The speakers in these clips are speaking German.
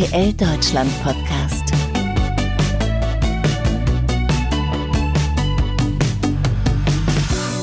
RTL Deutschland Podcast.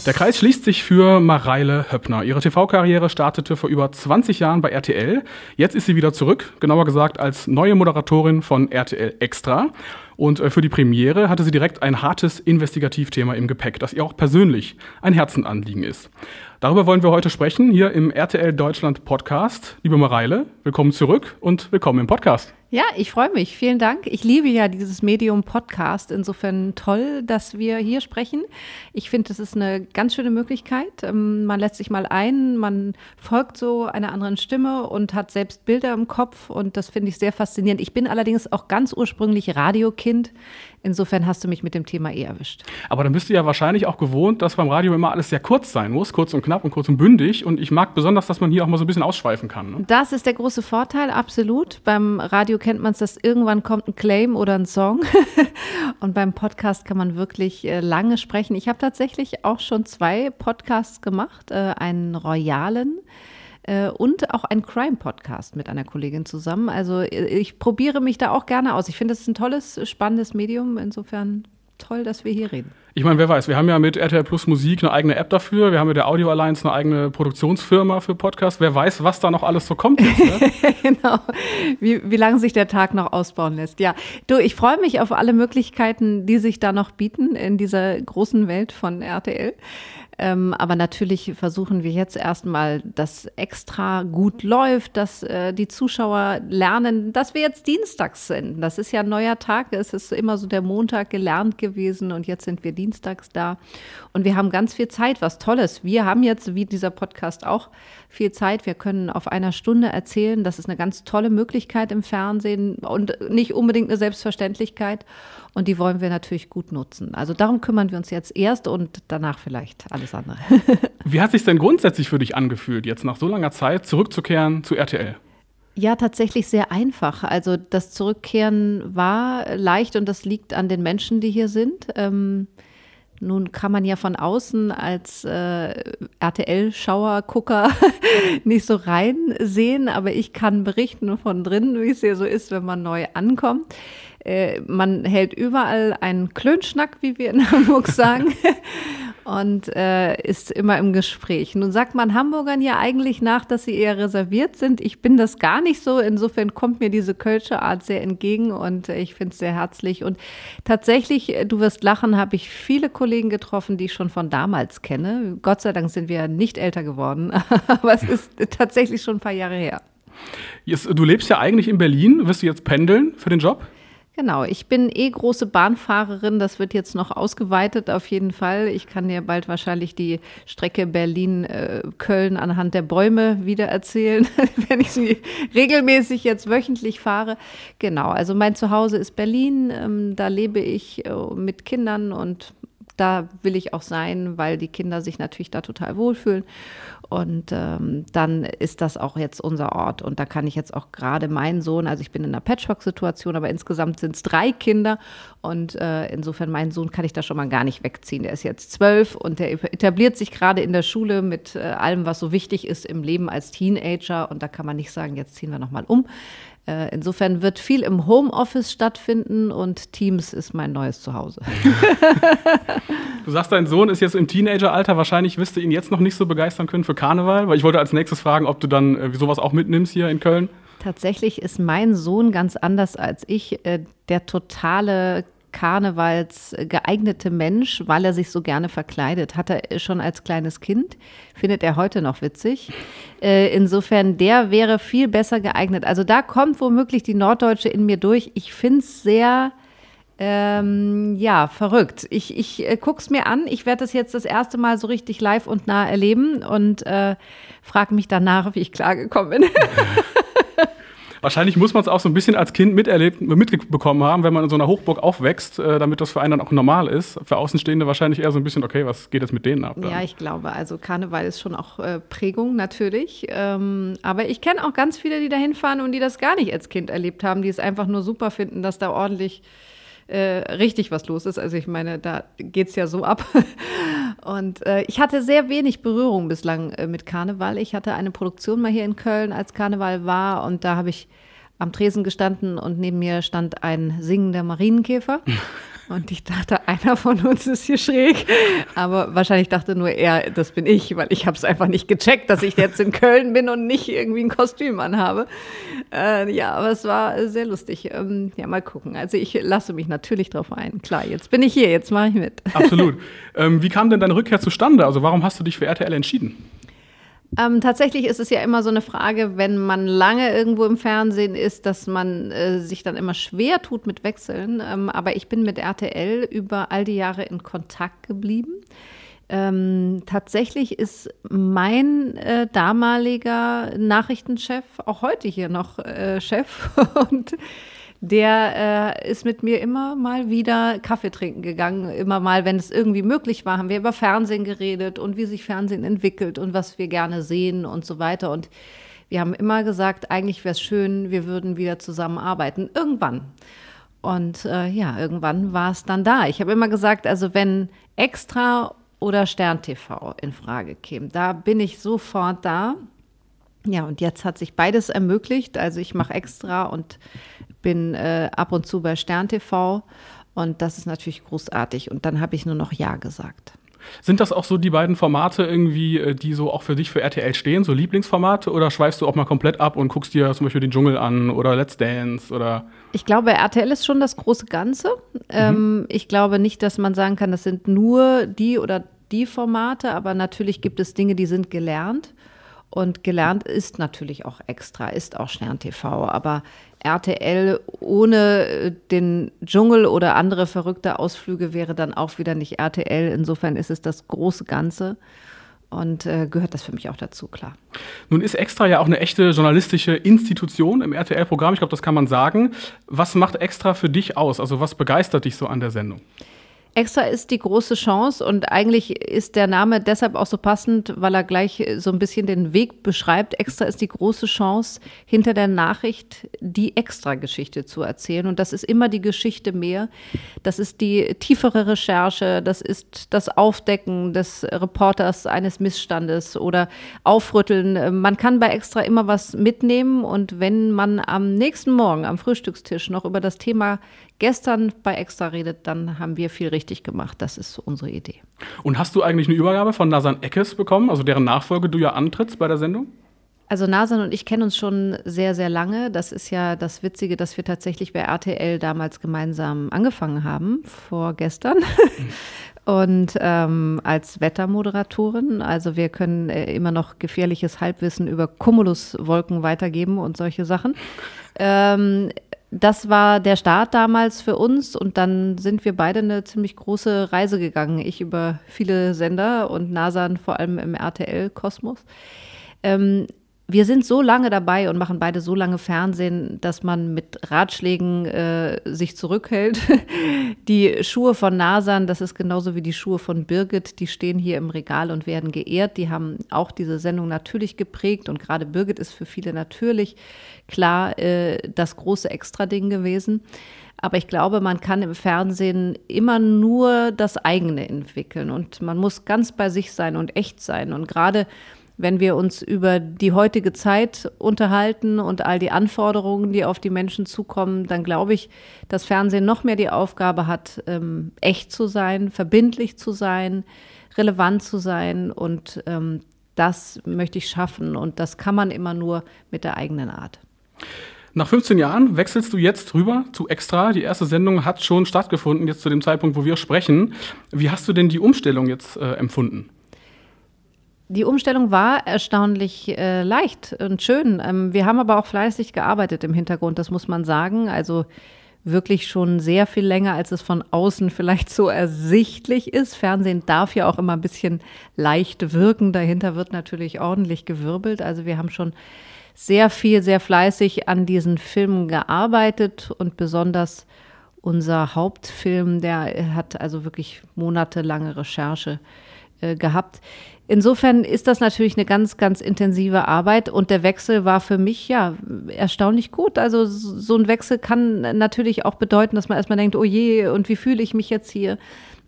Der Kreis schließt sich für Mareile Höppner. Ihre TV-Karriere startete vor über 20 Jahren bei RTL. Jetzt ist sie wieder zurück, genauer gesagt als neue Moderatorin von RTL Extra. Und äh, für die Premiere hatte sie direkt ein hartes Investigativthema im Gepäck, das ihr auch persönlich ein Herzenanliegen ist. Darüber wollen wir heute sprechen, hier im RTL Deutschland Podcast. Liebe Mareile, willkommen zurück und willkommen im Podcast. Ja, ich freue mich. Vielen Dank. Ich liebe ja dieses Medium Podcast. Insofern toll, dass wir hier sprechen. Ich finde, das ist eine ganz schöne Möglichkeit. Ähm, man lässt sich mal ein, man folgt so einer anderen Stimme und hat selbst Bilder im Kopf. Und das finde ich sehr faszinierend. Ich bin allerdings auch ganz ursprünglich Radiokind. Insofern hast du mich mit dem Thema eh erwischt. Aber dann bist du ja wahrscheinlich auch gewohnt, dass beim Radio immer alles sehr kurz sein muss, kurz und knapp und kurz und bündig. Und ich mag besonders, dass man hier auch mal so ein bisschen ausschweifen kann. Ne? Das ist der große Vorteil, absolut. Beim Radio kennt man es, dass irgendwann kommt ein Claim oder ein Song. und beim Podcast kann man wirklich äh, lange sprechen. Ich habe tatsächlich auch schon zwei Podcasts gemacht, äh, einen royalen äh, und auch einen Crime-Podcast mit einer Kollegin zusammen. Also äh, ich probiere mich da auch gerne aus. Ich finde, es ist ein tolles, spannendes Medium. Insofern toll, dass wir hier reden. Ich meine, wer weiß, wir haben ja mit RTL Plus Musik eine eigene App dafür, wir haben mit der Audio Alliance eine eigene Produktionsfirma für Podcasts. Wer weiß, was da noch alles so kommt jetzt. Ne? genau, wie, wie lange sich der Tag noch ausbauen lässt. Ja, du, ich freue mich auf alle Möglichkeiten, die sich da noch bieten in dieser großen Welt von RTL. Ähm, aber natürlich versuchen wir jetzt erstmal, dass extra gut läuft, dass äh, die Zuschauer lernen, dass wir jetzt dienstags sind. Das ist ja ein neuer Tag. Es ist immer so der Montag gelernt gewesen und jetzt sind wir dienstags da. Und wir haben ganz viel Zeit, was Tolles. Wir haben jetzt, wie dieser Podcast auch, viel Zeit. Wir können auf einer Stunde erzählen. Das ist eine ganz tolle Möglichkeit im Fernsehen und nicht unbedingt eine Selbstverständlichkeit. Und die wollen wir natürlich gut nutzen. Also darum kümmern wir uns jetzt erst und danach vielleicht alles andere. Wie hat sich denn grundsätzlich für dich angefühlt, jetzt nach so langer Zeit zurückzukehren zu RTL? Ja, tatsächlich sehr einfach. Also das Zurückkehren war leicht und das liegt an den Menschen, die hier sind. Ähm, nun kann man ja von außen als äh, RTL-Schauer-Gucker nicht so reinsehen, aber ich kann berichten von drinnen, wie es hier so ist, wenn man neu ankommt. Äh, man hält überall einen Klönschnack, wie wir in Hamburg sagen und äh, ist immer im Gespräch. Nun sagt man Hamburgern ja eigentlich nach, dass sie eher reserviert sind. Ich bin das gar nicht so. Insofern kommt mir diese Kölsche Art sehr entgegen und äh, ich finde es sehr herzlich. Und tatsächlich, äh, du wirst lachen, habe ich viele Kollegen getroffen, die ich schon von damals kenne. Gott sei Dank sind wir nicht älter geworden, aber es ist tatsächlich schon ein paar Jahre her. Jetzt, du lebst ja eigentlich in Berlin. Wirst du jetzt pendeln für den Job? Genau, ich bin eh große Bahnfahrerin. Das wird jetzt noch ausgeweitet auf jeden Fall. Ich kann dir bald wahrscheinlich die Strecke Berlin-Köln äh, anhand der Bäume wieder erzählen, wenn ich sie regelmäßig jetzt wöchentlich fahre. Genau, also mein Zuhause ist Berlin. Ähm, da lebe ich äh, mit Kindern und da will ich auch sein, weil die Kinder sich natürlich da total wohlfühlen. Und ähm, dann ist das auch jetzt unser Ort. Und da kann ich jetzt auch gerade meinen Sohn, also ich bin in einer Patchwork-Situation, aber insgesamt sind es drei Kinder. Und äh, insofern, meinen Sohn kann ich da schon mal gar nicht wegziehen. Der ist jetzt zwölf und der etabliert sich gerade in der Schule mit äh, allem, was so wichtig ist im Leben als Teenager. Und da kann man nicht sagen, jetzt ziehen wir nochmal um. Äh, insofern wird viel im Homeoffice stattfinden und Teams ist mein neues Zuhause. du sagst, dein Sohn ist jetzt im Teenageralter. Wahrscheinlich wirst du ihn jetzt noch nicht so begeistern können für Karneval, weil ich wollte als nächstes fragen, ob du dann äh, sowas auch mitnimmst hier in Köln. Tatsächlich ist mein Sohn ganz anders als ich äh, der totale Karnevals geeignete Mensch, weil er sich so gerne verkleidet. Hat er schon als kleines Kind, findet er heute noch witzig. Äh, insofern, der wäre viel besser geeignet. Also da kommt womöglich die Norddeutsche in mir durch. Ich finde es sehr, ähm, ja, verrückt. Ich, ich äh, gucke es mir an. Ich werde das jetzt das erste Mal so richtig live und nah erleben und äh, frage mich danach, wie ich klargekommen bin. Wahrscheinlich muss man es auch so ein bisschen als Kind miterlebt, mitbekommen haben, wenn man in so einer Hochburg aufwächst, äh, damit das für einen dann auch normal ist. Für Außenstehende wahrscheinlich eher so ein bisschen, okay, was geht jetzt mit denen ab? Dann? Ja, ich glaube, also Karneval ist schon auch äh, Prägung natürlich. Ähm, aber ich kenne auch ganz viele, die da hinfahren und die das gar nicht als Kind erlebt haben, die es einfach nur super finden, dass da ordentlich äh, richtig was los ist. Also ich meine, da geht es ja so ab. Und äh, ich hatte sehr wenig Berührung bislang äh, mit Karneval. Ich hatte eine Produktion mal hier in Köln, als Karneval war. Und da habe ich am Tresen gestanden und neben mir stand ein singender Marienkäfer. Und ich dachte, einer von uns ist hier schräg. Aber wahrscheinlich dachte nur er, das bin ich, weil ich habe es einfach nicht gecheckt, dass ich jetzt in Köln bin und nicht irgendwie ein Kostüm anhabe. Äh, ja, aber es war sehr lustig. Ähm, ja, mal gucken. Also ich lasse mich natürlich drauf ein. Klar, jetzt bin ich hier, jetzt mache ich mit. Absolut. Ähm, wie kam denn deine Rückkehr zustande? Also warum hast du dich für RTL entschieden? Ähm, tatsächlich ist es ja immer so eine Frage, wenn man lange irgendwo im Fernsehen ist, dass man äh, sich dann immer schwer tut mit Wechseln. Ähm, aber ich bin mit RTL über all die Jahre in Kontakt geblieben. Ähm, tatsächlich ist mein äh, damaliger Nachrichtenchef auch heute hier noch äh, Chef und der äh, ist mit mir immer mal wieder Kaffee trinken gegangen. Immer mal, wenn es irgendwie möglich war, haben wir über Fernsehen geredet und wie sich Fernsehen entwickelt und was wir gerne sehen und so weiter. Und wir haben immer gesagt, eigentlich wäre es schön, wir würden wieder zusammenarbeiten. Irgendwann. Und äh, ja, irgendwann war es dann da. Ich habe immer gesagt, also wenn Extra oder Stern TV in Frage käme, da bin ich sofort da. Ja, und jetzt hat sich beides ermöglicht. Also ich mache extra und bin äh, ab und zu bei Stern TV und das ist natürlich großartig. Und dann habe ich nur noch Ja gesagt. Sind das auch so die beiden Formate irgendwie, äh, die so auch für dich für RTL stehen, so Lieblingsformate? Oder schweifst du auch mal komplett ab und guckst dir zum Beispiel den Dschungel an oder Let's Dance oder? Ich glaube, RTL ist schon das große Ganze. Mhm. Ähm, ich glaube nicht, dass man sagen kann, das sind nur die oder die Formate, aber natürlich gibt es Dinge, die sind gelernt. Und gelernt ist natürlich auch extra, ist auch Stern TV. Aber RTL ohne äh, den Dschungel oder andere verrückte Ausflüge wäre dann auch wieder nicht RTL. Insofern ist es das große Ganze und äh, gehört das für mich auch dazu, klar. Nun ist Extra ja auch eine echte journalistische Institution im RTL-Programm. Ich glaube, das kann man sagen. Was macht Extra für dich aus? Also was begeistert dich so an der Sendung? Extra ist die große Chance und eigentlich ist der Name deshalb auch so passend, weil er gleich so ein bisschen den Weg beschreibt. Extra ist die große Chance, hinter der Nachricht die Extra-Geschichte zu erzählen. Und das ist immer die Geschichte mehr. Das ist die tiefere Recherche, das ist das Aufdecken des Reporters eines Missstandes oder Aufrütteln. Man kann bei Extra immer was mitnehmen und wenn man am nächsten Morgen am Frühstückstisch noch über das Thema gestern bei Extra redet, dann haben wir viel richtig gemacht. Das ist unsere Idee. Und hast du eigentlich eine Übergabe von Nasan Eckes bekommen, also deren Nachfolge du ja antrittst bei der Sendung? Also Nasan und ich kennen uns schon sehr, sehr lange. Das ist ja das Witzige, dass wir tatsächlich bei RTL damals gemeinsam angefangen haben, vorgestern. und ähm, als Wettermoderatorin. Also wir können äh, immer noch gefährliches Halbwissen über Cumuluswolken weitergeben und solche Sachen. Ähm, das war der Start damals für uns und dann sind wir beide eine ziemlich große Reise gegangen. Ich über viele Sender und Nasan vor allem im RTL-Kosmos. Ähm, wir sind so lange dabei und machen beide so lange Fernsehen, dass man mit Ratschlägen äh, sich zurückhält. Die Schuhe von Nasan, das ist genauso wie die Schuhe von Birgit, die stehen hier im Regal und werden geehrt. Die haben auch diese Sendung natürlich geprägt und gerade Birgit ist für viele natürlich klar äh, das große Extra-Ding gewesen. Aber ich glaube, man kann im Fernsehen immer nur das eigene entwickeln und man muss ganz bei sich sein und echt sein. Und gerade wenn wir uns über die heutige Zeit unterhalten und all die Anforderungen, die auf die Menschen zukommen, dann glaube ich, dass Fernsehen noch mehr die Aufgabe hat, ähm, echt zu sein, verbindlich zu sein, relevant zu sein. Und ähm, das möchte ich schaffen. Und das kann man immer nur mit der eigenen Art. Nach 15 Jahren wechselst du jetzt rüber zu Extra. Die erste Sendung hat schon stattgefunden, jetzt zu dem Zeitpunkt, wo wir sprechen. Wie hast du denn die Umstellung jetzt äh, empfunden? Die Umstellung war erstaunlich äh, leicht und schön. Ähm, wir haben aber auch fleißig gearbeitet im Hintergrund, das muss man sagen. Also wirklich schon sehr viel länger, als es von außen vielleicht so ersichtlich ist. Fernsehen darf ja auch immer ein bisschen leicht wirken. Dahinter wird natürlich ordentlich gewirbelt. Also wir haben schon sehr viel, sehr fleißig an diesen Filmen gearbeitet und besonders unser Hauptfilm, der hat also wirklich monatelange Recherche äh, gehabt. Insofern ist das natürlich eine ganz, ganz intensive Arbeit und der Wechsel war für mich ja erstaunlich gut. Also so ein Wechsel kann natürlich auch bedeuten, dass man erstmal denkt, oh je, und wie fühle ich mich jetzt hier?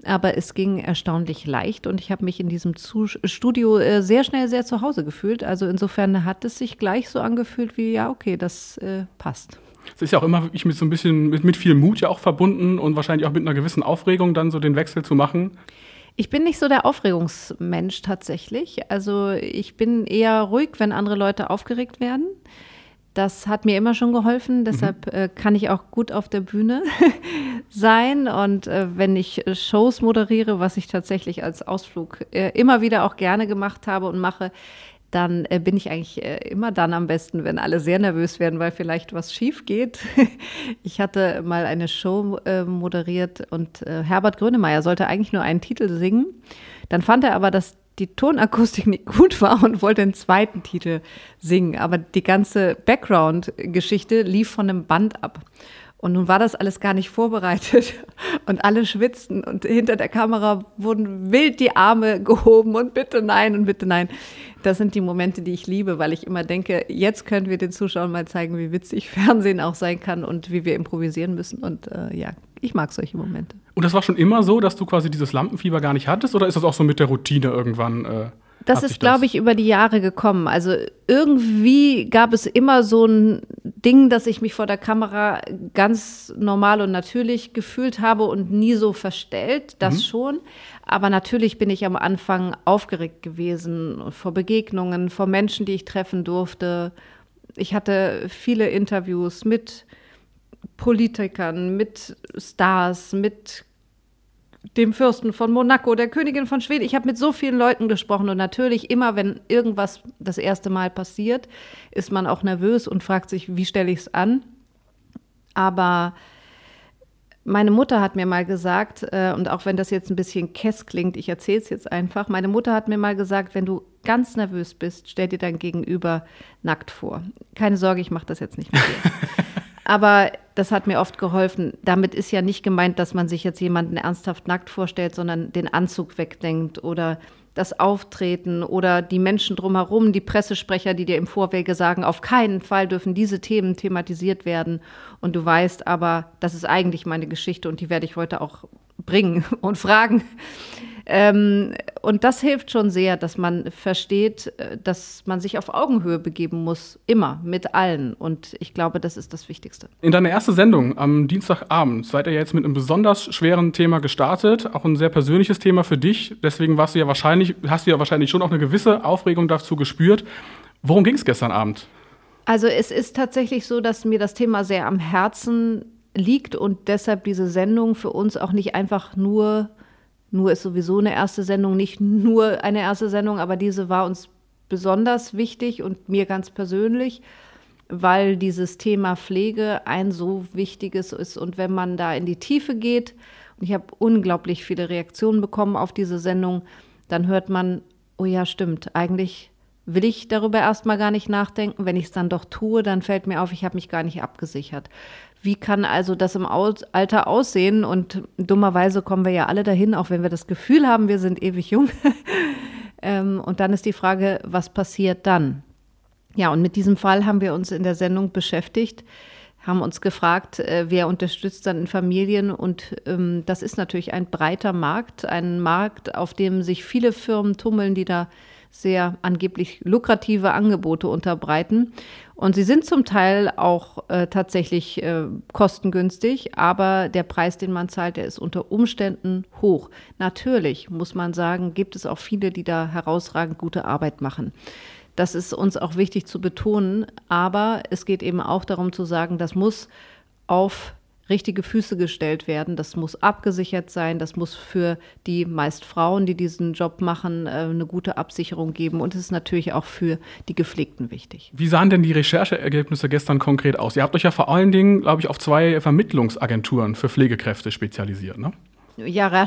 Aber es ging erstaunlich leicht und ich habe mich in diesem Studio äh, sehr schnell sehr zu Hause gefühlt. Also insofern hat es sich gleich so angefühlt wie, ja, okay, das äh, passt. Es ist ja auch immer wirklich mit so ein bisschen, mit, mit viel Mut ja auch verbunden und wahrscheinlich auch mit einer gewissen Aufregung dann so den Wechsel zu machen. Ich bin nicht so der Aufregungsmensch tatsächlich. Also ich bin eher ruhig, wenn andere Leute aufgeregt werden. Das hat mir immer schon geholfen, deshalb mhm. äh, kann ich auch gut auf der Bühne sein. Und äh, wenn ich Shows moderiere, was ich tatsächlich als Ausflug äh, immer wieder auch gerne gemacht habe und mache, dann äh, bin ich eigentlich äh, immer dann am besten, wenn alle sehr nervös werden, weil vielleicht was schief geht. ich hatte mal eine Show äh, moderiert und Herbert Grönemeyer sollte eigentlich nur einen Titel singen. Dann fand er aber, dass die Tonakustik nicht gut war und wollte den zweiten Titel singen. Aber die ganze Background-Geschichte lief von einem Band ab. Und nun war das alles gar nicht vorbereitet und alle schwitzten und hinter der Kamera wurden wild die Arme gehoben und bitte nein und bitte nein. Das sind die Momente, die ich liebe, weil ich immer denke, jetzt können wir den Zuschauern mal zeigen, wie witzig Fernsehen auch sein kann und wie wir improvisieren müssen. Und äh, ja, ich mag solche Momente. Und das war schon immer so, dass du quasi dieses Lampenfieber gar nicht hattest oder ist das auch so mit der Routine irgendwann? Äh das ist, glaube ich, über die Jahre gekommen. Also irgendwie gab es immer so ein Ding, dass ich mich vor der Kamera ganz normal und natürlich gefühlt habe und nie so verstellt, das mhm. schon. Aber natürlich bin ich am Anfang aufgeregt gewesen vor Begegnungen, vor Menschen, die ich treffen durfte. Ich hatte viele Interviews mit Politikern, mit Stars, mit dem Fürsten von Monaco, der Königin von Schweden. Ich habe mit so vielen Leuten gesprochen und natürlich immer, wenn irgendwas das erste Mal passiert, ist man auch nervös und fragt sich, wie stelle ich es an. Aber meine Mutter hat mir mal gesagt, äh, und auch wenn das jetzt ein bisschen kess klingt, ich erzähle es jetzt einfach, meine Mutter hat mir mal gesagt, wenn du ganz nervös bist, stell dir dein Gegenüber nackt vor. Keine Sorge, ich mache das jetzt nicht mit dir. Aber das hat mir oft geholfen. Damit ist ja nicht gemeint, dass man sich jetzt jemanden ernsthaft nackt vorstellt, sondern den Anzug wegdenkt oder das Auftreten oder die Menschen drumherum, die Pressesprecher, die dir im Vorwege sagen, auf keinen Fall dürfen diese Themen thematisiert werden. Und du weißt aber, das ist eigentlich meine Geschichte und die werde ich heute auch bringen und fragen. Ähm, und das hilft schon sehr, dass man versteht, äh, dass man sich auf Augenhöhe begeben muss, immer mit allen. Und ich glaube, das ist das Wichtigste. In deiner ersten Sendung am Dienstagabend seid ihr jetzt mit einem besonders schweren Thema gestartet, auch ein sehr persönliches Thema für dich. Deswegen warst du ja wahrscheinlich, hast du ja wahrscheinlich schon auch eine gewisse Aufregung dazu gespürt. Worum ging es gestern Abend? Also es ist tatsächlich so, dass mir das Thema sehr am Herzen liegt und deshalb diese Sendung für uns auch nicht einfach nur nur ist sowieso eine erste Sendung, nicht nur eine erste Sendung, aber diese war uns besonders wichtig und mir ganz persönlich, weil dieses Thema Pflege ein so wichtiges ist. Und wenn man da in die Tiefe geht, und ich habe unglaublich viele Reaktionen bekommen auf diese Sendung, dann hört man, oh ja, stimmt, eigentlich will ich darüber erstmal gar nicht nachdenken. Wenn ich es dann doch tue, dann fällt mir auf, ich habe mich gar nicht abgesichert. Wie kann also das im Alter aussehen? Und dummerweise kommen wir ja alle dahin, auch wenn wir das Gefühl haben, wir sind ewig jung. Ähm, und dann ist die Frage, was passiert dann? Ja, und mit diesem Fall haben wir uns in der Sendung beschäftigt, haben uns gefragt, äh, wer unterstützt dann in Familien. Und ähm, das ist natürlich ein breiter Markt, ein Markt, auf dem sich viele Firmen tummeln, die da sehr angeblich lukrative Angebote unterbreiten. Und sie sind zum Teil auch äh, tatsächlich äh, kostengünstig, aber der Preis, den man zahlt, der ist unter Umständen hoch. Natürlich muss man sagen, gibt es auch viele, die da herausragend gute Arbeit machen. Das ist uns auch wichtig zu betonen, aber es geht eben auch darum zu sagen, das muss auf richtige Füße gestellt werden. Das muss abgesichert sein. Das muss für die meist Frauen, die diesen Job machen, äh, eine gute Absicherung geben. Und es ist natürlich auch für die Gepflegten wichtig. Wie sahen denn die Rechercheergebnisse gestern konkret aus? Ihr habt euch ja vor allen Dingen, glaube ich, auf zwei Vermittlungsagenturen für Pflegekräfte spezialisiert, ne? Ja,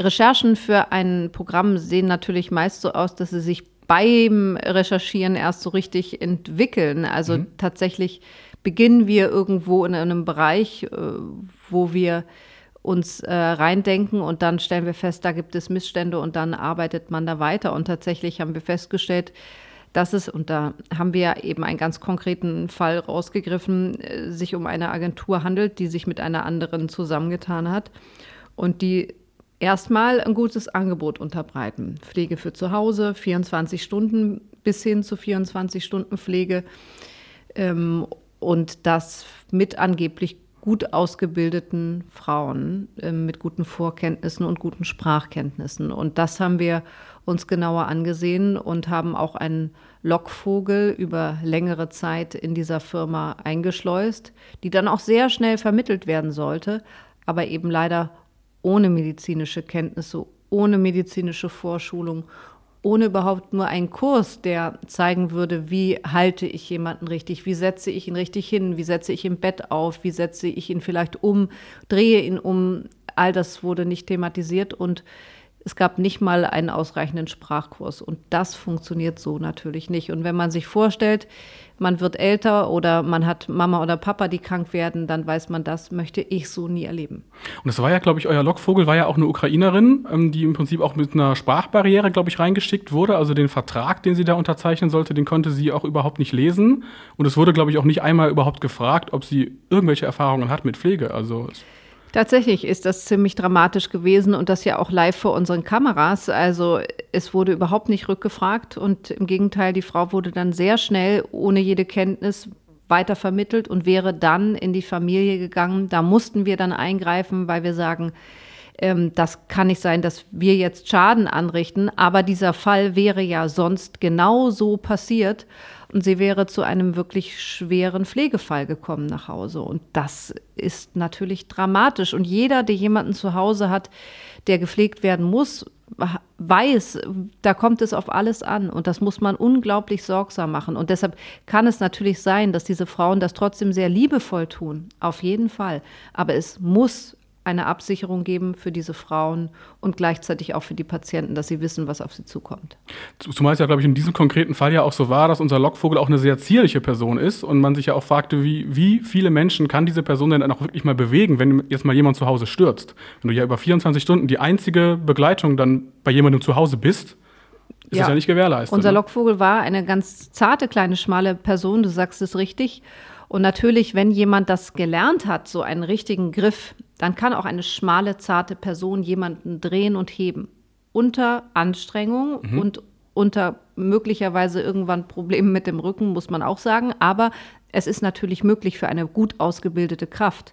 Recherchen für ein Programm sehen natürlich meist so aus, dass sie sich beim Recherchieren erst so richtig entwickeln. Also mhm. tatsächlich beginnen wir irgendwo in einem Bereich, äh, wo wir uns äh, reindenken und dann stellen wir fest, da gibt es Missstände und dann arbeitet man da weiter. Und tatsächlich haben wir festgestellt, dass es, und da haben wir eben einen ganz konkreten Fall rausgegriffen, äh, sich um eine Agentur handelt, die sich mit einer anderen zusammengetan hat und die erstmal ein gutes Angebot unterbreiten. Pflege für zu Hause, 24 Stunden bis hin zu 24 Stunden Pflege. Ähm, und das mit angeblich gut ausgebildeten Frauen äh, mit guten Vorkenntnissen und guten Sprachkenntnissen. Und das haben wir uns genauer angesehen und haben auch einen Lockvogel über längere Zeit in dieser Firma eingeschleust, die dann auch sehr schnell vermittelt werden sollte, aber eben leider ohne medizinische Kenntnisse, ohne medizinische Vorschulung, ohne überhaupt nur einen Kurs, der zeigen würde, wie halte ich jemanden richtig, wie setze ich ihn richtig hin, wie setze ich im Bett auf, wie setze ich ihn vielleicht um, drehe ihn um. All das wurde nicht thematisiert und es gab nicht mal einen ausreichenden Sprachkurs. Und das funktioniert so natürlich nicht. Und wenn man sich vorstellt, man wird älter oder man hat Mama oder Papa, die krank werden, dann weiß man, das möchte ich so nie erleben. Und das war ja, glaube ich, euer Lockvogel war ja auch eine Ukrainerin, ähm, die im Prinzip auch mit einer Sprachbarriere, glaube ich, reingeschickt wurde. Also den Vertrag, den sie da unterzeichnen sollte, den konnte sie auch überhaupt nicht lesen. Und es wurde, glaube ich, auch nicht einmal überhaupt gefragt, ob sie irgendwelche Erfahrungen hat mit Pflege. Also Tatsächlich ist das ziemlich dramatisch gewesen und das ja auch live vor unseren Kameras. Also es wurde überhaupt nicht rückgefragt und im Gegenteil, die Frau wurde dann sehr schnell ohne jede Kenntnis weitervermittelt und wäre dann in die Familie gegangen. Da mussten wir dann eingreifen, weil wir sagen, ähm, das kann nicht sein, dass wir jetzt Schaden anrichten, aber dieser Fall wäre ja sonst genau so passiert und sie wäre zu einem wirklich schweren Pflegefall gekommen nach Hause. Und das ist natürlich dramatisch. Und jeder, der jemanden zu Hause hat, der gepflegt werden muss, weiß, da kommt es auf alles an und das muss man unglaublich sorgsam machen. Und deshalb kann es natürlich sein, dass diese Frauen das trotzdem sehr liebevoll tun, auf jeden Fall. Aber es muss eine Absicherung geben für diese Frauen und gleichzeitig auch für die Patienten, dass sie wissen, was auf sie zukommt. Zumal es ja, glaube ich, in diesem konkreten Fall ja auch so war, dass unser Lockvogel auch eine sehr zierliche Person ist und man sich ja auch fragte, wie, wie viele Menschen kann diese Person denn dann auch wirklich mal bewegen, wenn jetzt mal jemand zu Hause stürzt? Wenn du ja über 24 Stunden die einzige Begleitung dann bei jemandem zu Hause bist, ist ja. das ja nicht gewährleistet. Unser ne? Lockvogel war eine ganz zarte, kleine, schmale Person, du sagst es richtig. Und natürlich, wenn jemand das gelernt hat, so einen richtigen Griff, dann kann auch eine schmale, zarte Person jemanden drehen und heben. Unter Anstrengung mhm. und unter möglicherweise irgendwann Problemen mit dem Rücken, muss man auch sagen. Aber es ist natürlich möglich für eine gut ausgebildete Kraft.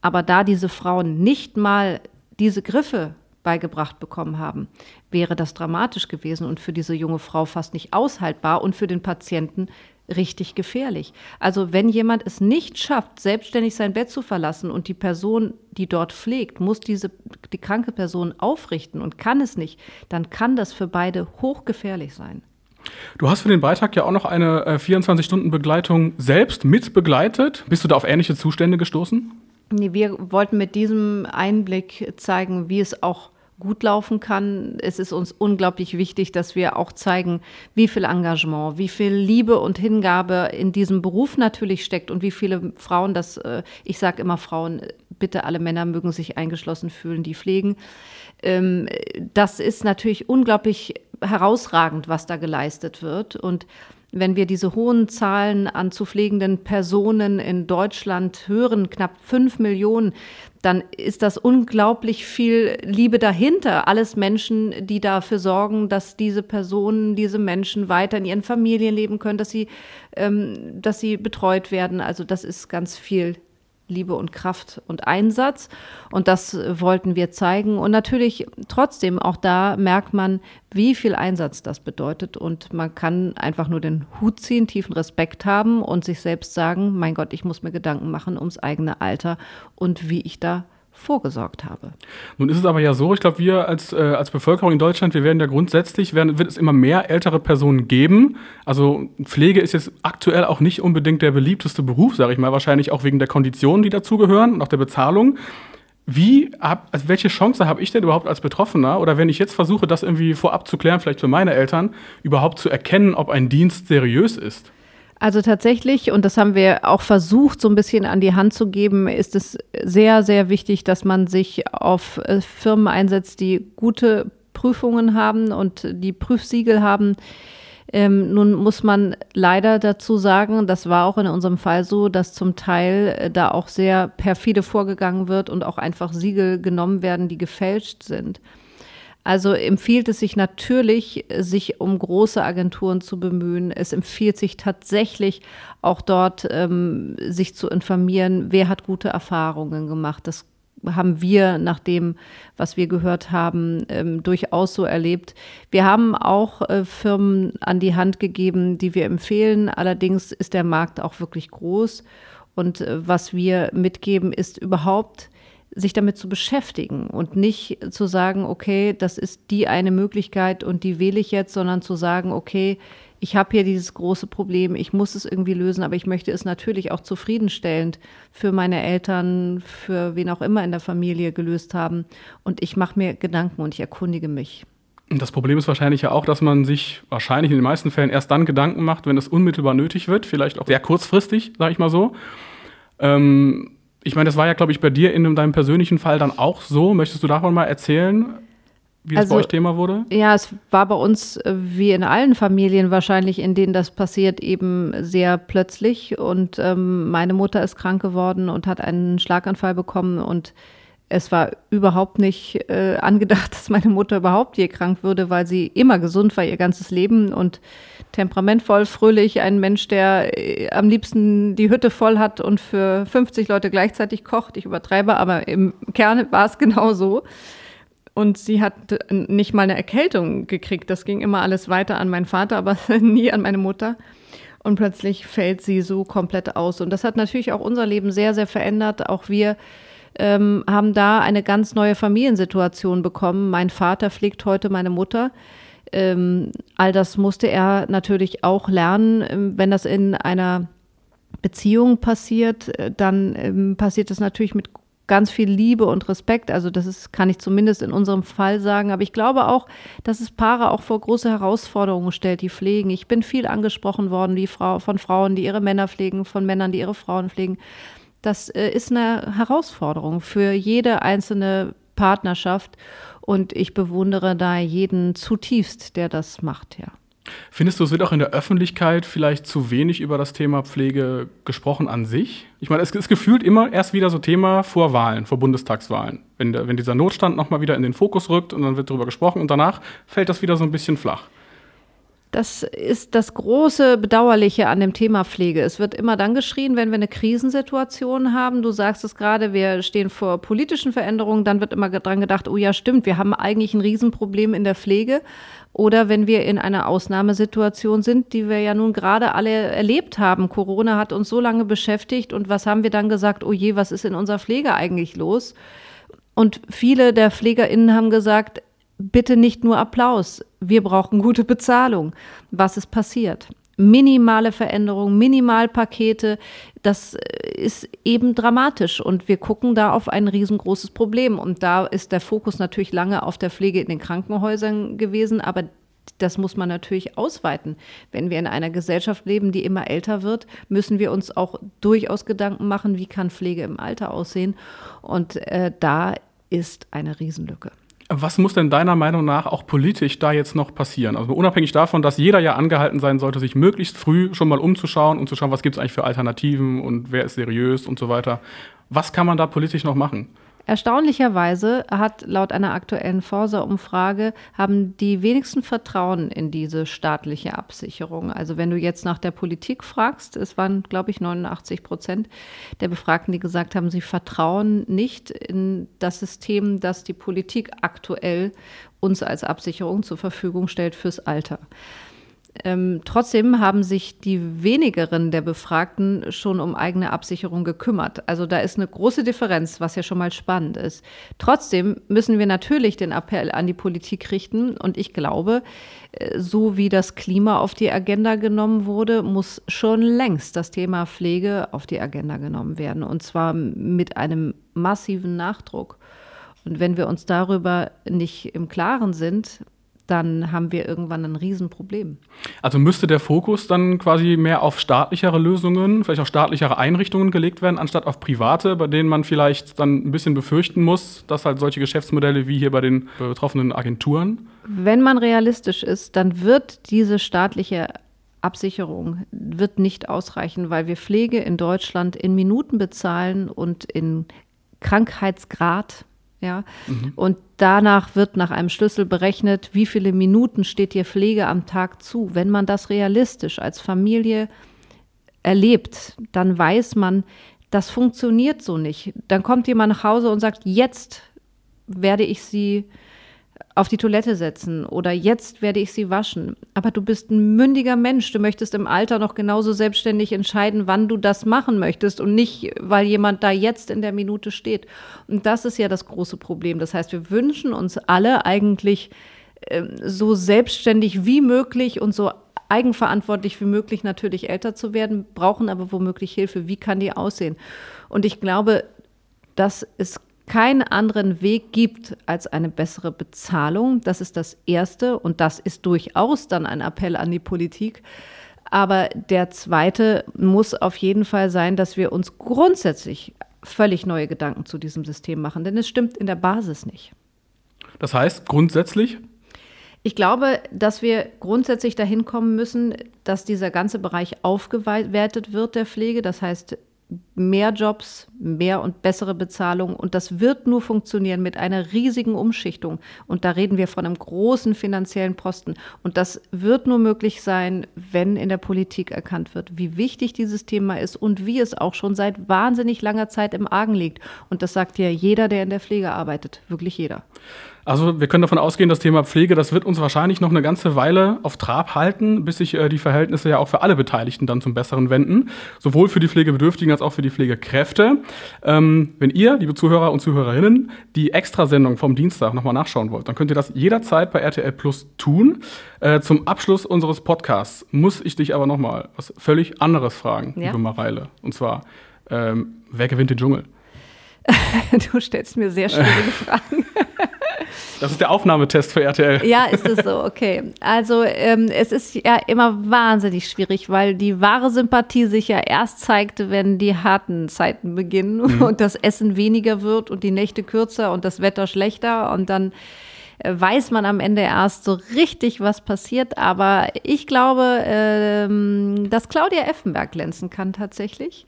Aber da diese Frauen nicht mal diese Griffe beigebracht bekommen haben, wäre das dramatisch gewesen und für diese junge Frau fast nicht aushaltbar und für den Patienten richtig gefährlich. Also wenn jemand es nicht schafft, selbstständig sein Bett zu verlassen und die Person, die dort pflegt, muss diese die kranke Person aufrichten und kann es nicht, dann kann das für beide hochgefährlich sein. Du hast für den Beitrag ja auch noch eine äh, 24-Stunden-Begleitung selbst mit begleitet. Bist du da auf ähnliche Zustände gestoßen? Nee, wir wollten mit diesem Einblick zeigen, wie es auch gut laufen kann. Es ist uns unglaublich wichtig, dass wir auch zeigen, wie viel Engagement, wie viel Liebe und Hingabe in diesem Beruf natürlich steckt und wie viele Frauen das, äh, ich sage immer Frauen, bitte alle Männer mögen sich eingeschlossen fühlen, die pflegen. Ähm, das ist natürlich unglaublich herausragend, was da geleistet wird. Und wenn wir diese hohen Zahlen an zu pflegenden Personen in Deutschland hören, knapp fünf Millionen, dann ist das unglaublich viel Liebe dahinter. Alles Menschen, die dafür sorgen, dass diese Personen, diese Menschen weiter in ihren Familien leben können, dass sie, ähm, dass sie betreut werden. Also das ist ganz viel Liebe und Kraft und Einsatz. Und das wollten wir zeigen. Und natürlich trotzdem, auch da merkt man, wie viel Einsatz das bedeutet. Und man kann einfach nur den Hut ziehen, tiefen Respekt haben und sich selbst sagen, mein Gott, ich muss mir Gedanken machen ums eigene Alter und wie ich da vorgesorgt habe. Nun ist es aber ja so, ich glaube, wir als, äh, als Bevölkerung in Deutschland, wir werden ja grundsätzlich, werden, wird es immer mehr ältere Personen geben. Also Pflege ist jetzt aktuell auch nicht unbedingt der beliebteste Beruf, sage ich mal, wahrscheinlich auch wegen der Konditionen, die dazugehören und auch der Bezahlung. Wie, hab, also welche Chance habe ich denn überhaupt als Betroffener oder wenn ich jetzt versuche, das irgendwie vorab zu klären, vielleicht für meine Eltern, überhaupt zu erkennen, ob ein Dienst seriös ist? Also tatsächlich, und das haben wir auch versucht, so ein bisschen an die Hand zu geben, ist es sehr, sehr wichtig, dass man sich auf äh, Firmen einsetzt, die gute Prüfungen haben und die Prüfsiegel haben. Ähm, nun muss man leider dazu sagen, das war auch in unserem Fall so, dass zum Teil äh, da auch sehr perfide vorgegangen wird und auch einfach Siegel genommen werden, die gefälscht sind. Also empfiehlt es sich natürlich, sich um große Agenturen zu bemühen. Es empfiehlt sich tatsächlich auch dort, ähm, sich zu informieren, wer hat gute Erfahrungen gemacht. Das haben wir nach dem, was wir gehört haben, ähm, durchaus so erlebt. Wir haben auch äh, Firmen an die Hand gegeben, die wir empfehlen. Allerdings ist der Markt auch wirklich groß. Und äh, was wir mitgeben, ist überhaupt sich damit zu beschäftigen und nicht zu sagen, okay, das ist die eine Möglichkeit und die wähle ich jetzt, sondern zu sagen, okay, ich habe hier dieses große Problem, ich muss es irgendwie lösen, aber ich möchte es natürlich auch zufriedenstellend für meine Eltern, für wen auch immer in der Familie gelöst haben. Und ich mache mir Gedanken und ich erkundige mich. Das Problem ist wahrscheinlich ja auch, dass man sich wahrscheinlich in den meisten Fällen erst dann Gedanken macht, wenn es unmittelbar nötig wird, vielleicht auch sehr kurzfristig, sage ich mal so. Ähm, ich meine, das war ja, glaube ich, bei dir in deinem persönlichen Fall dann auch so. Möchtest du davon mal erzählen, wie das also, bei euch Thema wurde? Ja, es war bei uns äh, wie in allen Familien wahrscheinlich, in denen das passiert, eben sehr plötzlich. Und ähm, meine Mutter ist krank geworden und hat einen Schlaganfall bekommen und es war überhaupt nicht äh, angedacht, dass meine Mutter überhaupt je krank würde, weil sie immer gesund war ihr ganzes Leben und temperamentvoll, fröhlich, ein Mensch, der äh, am liebsten die Hütte voll hat und für 50 Leute gleichzeitig kocht. Ich übertreibe, aber im Kern war es genau so. Und sie hat nicht mal eine Erkältung gekriegt. Das ging immer alles weiter an meinen Vater, aber nie an meine Mutter. Und plötzlich fällt sie so komplett aus. Und das hat natürlich auch unser Leben sehr, sehr verändert. Auch wir ähm, haben da eine ganz neue Familiensituation bekommen. Mein Vater pflegt heute meine Mutter. Ähm, all das musste er natürlich auch lernen. Ähm, wenn das in einer Beziehung passiert, äh, dann ähm, passiert das natürlich mit ganz viel Liebe und Respekt. Also das ist, kann ich zumindest in unserem Fall sagen. Aber ich glaube auch, dass es Paare auch vor große Herausforderungen stellt, die pflegen. Ich bin viel angesprochen worden, wie Frau, von Frauen, die ihre Männer pflegen, von Männern, die ihre Frauen pflegen das äh, ist eine Herausforderung für jede einzelne Partnerschaft. Und ich bewundere da jeden zutiefst, der das macht, ja. Findest du, es wird auch in der Öffentlichkeit vielleicht zu wenig über das Thema Pflege gesprochen an sich? Ich meine, es ist gefühlt immer erst wieder so Thema vor Wahlen, vor Bundestagswahlen. Wenn, der, wenn dieser Notstand nochmal wieder in den Fokus rückt und dann wird darüber gesprochen und danach fällt das wieder so ein bisschen flach. Das ist das große Bedauerliche an dem Thema Pflege. Es wird immer dann geschrien, wenn wir eine Krisensituation haben. Du sagst es gerade, wir stehen vor politischen Veränderungen. Dann wird immer dran gedacht, oh ja, stimmt, wir haben eigentlich ein Riesenproblem in der Pflege. Oder wenn wir in einer Ausnahmesituation sind, die wir ja nun gerade alle erlebt haben. Corona hat uns so lange beschäftigt. Und was haben wir dann gesagt? Oh je, was ist in unserer Pflege eigentlich los? Und viele der PflegerInnen haben gesagt, bitte nicht nur Applaus, wir brauchen gute Bezahlung. Was ist passiert? Minimale Veränderungen, Minimalpakete, das äh, ist eben dramatisch und wir gucken da auf ein riesengroßes Problem. Und da ist der Fokus natürlich lange auf der Pflege in den Krankenhäusern gewesen, aber das muss man natürlich ausweiten. Wenn wir in einer Gesellschaft leben, die immer älter wird, müssen wir uns auch durchaus Gedanken machen, wie kann Pflege im Alter aussehen. Und äh, da ist eine Riesenlücke. Was muss denn deiner Meinung nach auch politisch da jetzt noch passieren? Also unabhängig davon, dass jeder ja angehalten sein sollte, sich möglichst früh schon mal umzuschauen und zu schauen, was gibt es eigentlich für Alternativen und wer ist seriös und so weiter. Was kann man da politisch noch machen? Erstaunlicherweise hat laut einer aktuellen Forsa-Umfrage haben die wenigsten Vertrauen in diese staatliche Absicherung. Also wenn du jetzt nach der Politik fragst, es waren, glaube ich, 89 Prozent der Befragten, die gesagt haben, sie vertrauen nicht in das System, das die Politik aktuell uns als Absicherung zur Verfügung stellt fürs Alter. Ähm, trotzdem haben sich die wenigeren der Befragten schon um eigene Absicherung gekümmert. Also da ist eine große Differenz, was ja schon mal spannend ist. Trotzdem müssen wir natürlich den Appell an die Politik richten. Und ich glaube, äh, so wie das Klima auf die Agenda genommen wurde, muss schon längst das Thema Pflege auf die Agenda genommen werden. Und zwar mit einem massiven Nachdruck. Und wenn wir uns darüber nicht im Klaren sind, dann haben wir irgendwann ein Riesenproblem. Also müsste der Fokus dann quasi mehr auf staatlichere Lösungen, vielleicht auf staatlichere Einrichtungen gelegt werden, anstatt auf private, bei denen man vielleicht dann ein bisschen befürchten muss, dass halt solche Geschäftsmodelle wie hier bei den betroffenen Agenturen? Wenn man realistisch ist, dann wird diese staatliche Absicherung wird nicht ausreichen, weil wir Pflege in Deutschland in Minuten bezahlen und in Krankheitsgrad ja. Mhm. Und danach wird nach einem Schlüssel berechnet, wie viele Minuten steht dir Pflege am Tag zu. Wenn man das realistisch als Familie erlebt, dann weiß man, das funktioniert so nicht. Dann kommt jemand nach Hause und sagt, jetzt werde ich sie auf die Toilette setzen oder jetzt werde ich sie waschen. Aber du bist ein mündiger Mensch. Du möchtest im Alter noch genauso selbstständig entscheiden, wann du das machen möchtest und nicht, weil jemand da jetzt in der Minute steht. Und das ist ja das große Problem. Das heißt, wir wünschen uns alle eigentlich äh, so selbstständig wie möglich und so eigenverantwortlich wie möglich natürlich älter zu werden, brauchen aber womöglich Hilfe. Wie kann die aussehen? Und ich glaube, das ist keinen anderen Weg gibt als eine bessere Bezahlung. Das ist das Erste und das ist durchaus dann ein Appell an die Politik. Aber der zweite muss auf jeden Fall sein, dass wir uns grundsätzlich völlig neue Gedanken zu diesem System machen, denn es stimmt in der Basis nicht. Das heißt, grundsätzlich? Ich glaube, dass wir grundsätzlich dahin kommen müssen, dass dieser ganze Bereich aufgewertet wird der Pflege. Das heißt, mehr Jobs, mehr und bessere Bezahlung. Und das wird nur funktionieren mit einer riesigen Umschichtung. Und da reden wir von einem großen finanziellen Posten. Und das wird nur möglich sein, wenn in der Politik erkannt wird, wie wichtig dieses Thema ist und wie es auch schon seit wahnsinnig langer Zeit im Argen liegt. Und das sagt ja jeder, der in der Pflege arbeitet. Wirklich jeder. Also wir können davon ausgehen, das Thema Pflege, das wird uns wahrscheinlich noch eine ganze Weile auf Trab halten, bis sich äh, die Verhältnisse ja auch für alle Beteiligten dann zum Besseren wenden. Sowohl für die Pflegebedürftigen als auch für die Pflegekräfte. Ähm, wenn ihr, liebe Zuhörer und Zuhörerinnen, die Extrasendung vom Dienstag nochmal nachschauen wollt, dann könnt ihr das jederzeit bei RTL Plus tun. Äh, zum Abschluss unseres Podcasts muss ich dich aber nochmal was völlig anderes fragen, ja? liebe Mareile. Und zwar, ähm, wer gewinnt den Dschungel? du stellst mir sehr schwierige Fragen. Das ist der Aufnahmetest für RTL. Ja, ist es so, okay. Also ähm, es ist ja immer wahnsinnig schwierig, weil die wahre Sympathie sich ja erst zeigt, wenn die harten Zeiten beginnen mhm. und das Essen weniger wird und die Nächte kürzer und das Wetter schlechter und dann äh, weiß man am Ende erst so richtig, was passiert. Aber ich glaube, ähm, dass Claudia Effenberg glänzen kann tatsächlich.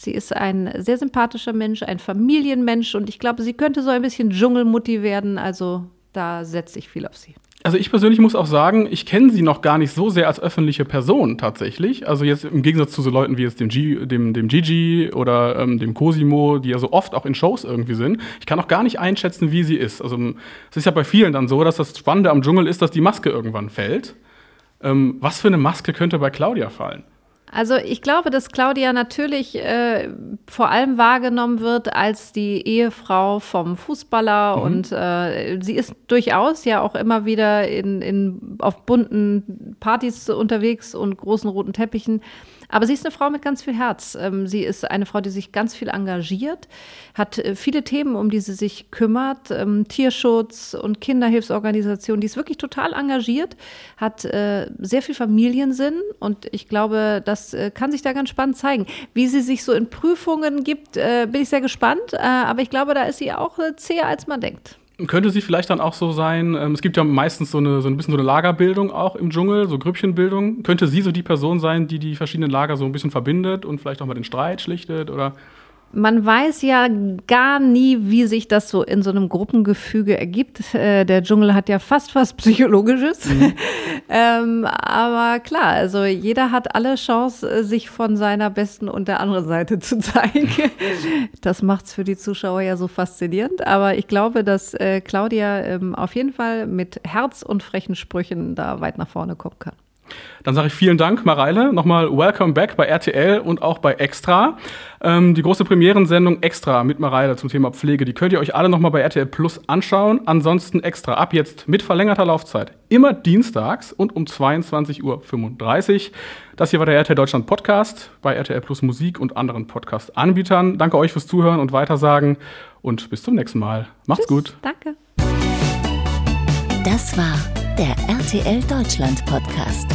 Sie ist ein sehr sympathischer Mensch, ein Familienmensch und ich glaube, sie könnte so ein bisschen Dschungelmutti werden. Also da setze ich viel auf sie. Also ich persönlich muss auch sagen, ich kenne sie noch gar nicht so sehr als öffentliche Person tatsächlich. Also jetzt im Gegensatz zu so Leuten wie jetzt dem, G, dem, dem Gigi oder ähm, dem Cosimo, die ja so oft auch in Shows irgendwie sind. Ich kann auch gar nicht einschätzen, wie sie ist. Also es ist ja bei vielen dann so, dass das Spannende am Dschungel ist, dass die Maske irgendwann fällt. Ähm, was für eine Maske könnte bei Claudia fallen? Also ich glaube, dass Claudia natürlich äh, vor allem wahrgenommen wird als die Ehefrau vom Fußballer mhm. und äh, sie ist durchaus ja auch immer wieder in, in, auf bunten Partys unterwegs und großen roten Teppichen. Aber sie ist eine Frau mit ganz viel Herz. Ähm, sie ist eine Frau, die sich ganz viel engagiert, hat äh, viele Themen, um die sie sich kümmert. Ähm, Tierschutz und Kinderhilfsorganisationen. Die ist wirklich total engagiert, hat äh, sehr viel Familiensinn und ich glaube, das äh, kann sich da ganz spannend zeigen. Wie sie sich so in Prüfungen gibt, bin ich sehr gespannt. Aber ich glaube, da ist sie auch zäher, als man denkt. Könnte sie vielleicht dann auch so sein, ähm, es gibt ja meistens so, eine, so ein bisschen so eine Lagerbildung auch im Dschungel, so Grüppchenbildung. Könnte sie so die Person sein, die die verschiedenen Lager so ein bisschen verbindet und vielleicht auch mal den Streit schlichtet oder man weiß ja gar nie, wie sich das so in so einem Gruppengefüge ergibt. Äh, der Dschungel hat ja fast was Psychologisches. Mhm. ähm, aber klar, also jeder hat alle Chance, sich von seiner besten und der anderen Seite zu zeigen. das macht es für die Zuschauer ja so faszinierend. Aber ich glaube, dass äh, Claudia ähm, auf jeden Fall mit Herz und frechen Sprüchen da weit nach vorne kommen kann. Dann sage ich vielen Dank, Mareile. Nochmal Welcome Back bei RTL und auch bei Extra. Ähm, die große Premierensendung Extra mit Mareile zum Thema Pflege, die könnt ihr euch alle nochmal bei RTL Plus anschauen. Ansonsten Extra ab jetzt mit verlängerter Laufzeit. Immer dienstags und um 22.35 Uhr. Das hier war der RTL Deutschland Podcast bei RTL Plus Musik und anderen Podcast-Anbietern. Danke euch fürs Zuhören und Weitersagen und bis zum nächsten Mal. Macht's Tschüss, gut. Danke. Das war der RTL Deutschland Podcast.